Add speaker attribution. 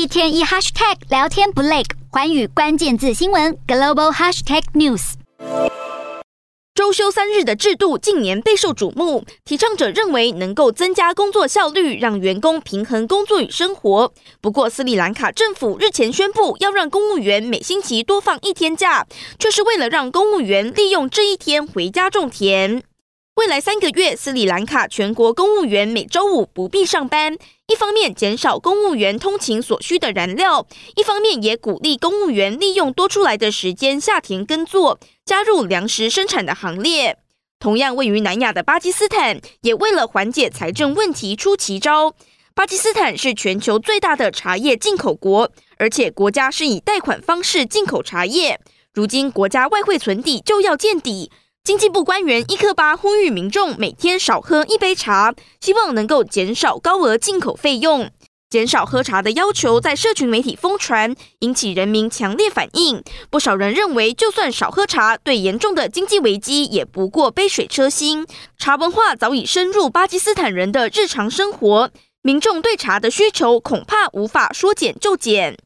Speaker 1: 一天一 hashtag 聊天不累，环宇关键字新闻 global hashtag news。
Speaker 2: 周休三日的制度近年备受瞩目，提倡者认为能够增加工作效率，让员工平衡工作与生活。不过，斯里兰卡政府日前宣布要让公务员每星期多放一天假，却是为了让公务员利用这一天回家种田。未来三个月，斯里兰卡全国公务员每周五不必上班，一方面减少公务员通勤所需的燃料，一方面也鼓励公务员利用多出来的时间下田耕作，加入粮食生产的行列。同样位于南亚的巴基斯坦，也为了缓解财政问题出奇招。巴基斯坦是全球最大的茶叶进口国，而且国家是以贷款方式进口茶叶，如今国家外汇存底就要见底。经济部官员伊克巴呼吁民众每天少喝一杯茶，希望能够减少高额进口费用。减少喝茶的要求在社群媒体疯传，引起人民强烈反应。不少人认为，就算少喝茶，对严重的经济危机也不过杯水车薪。茶文化早已深入巴基斯坦人的日常生活，民众对茶的需求恐怕无法说减就减。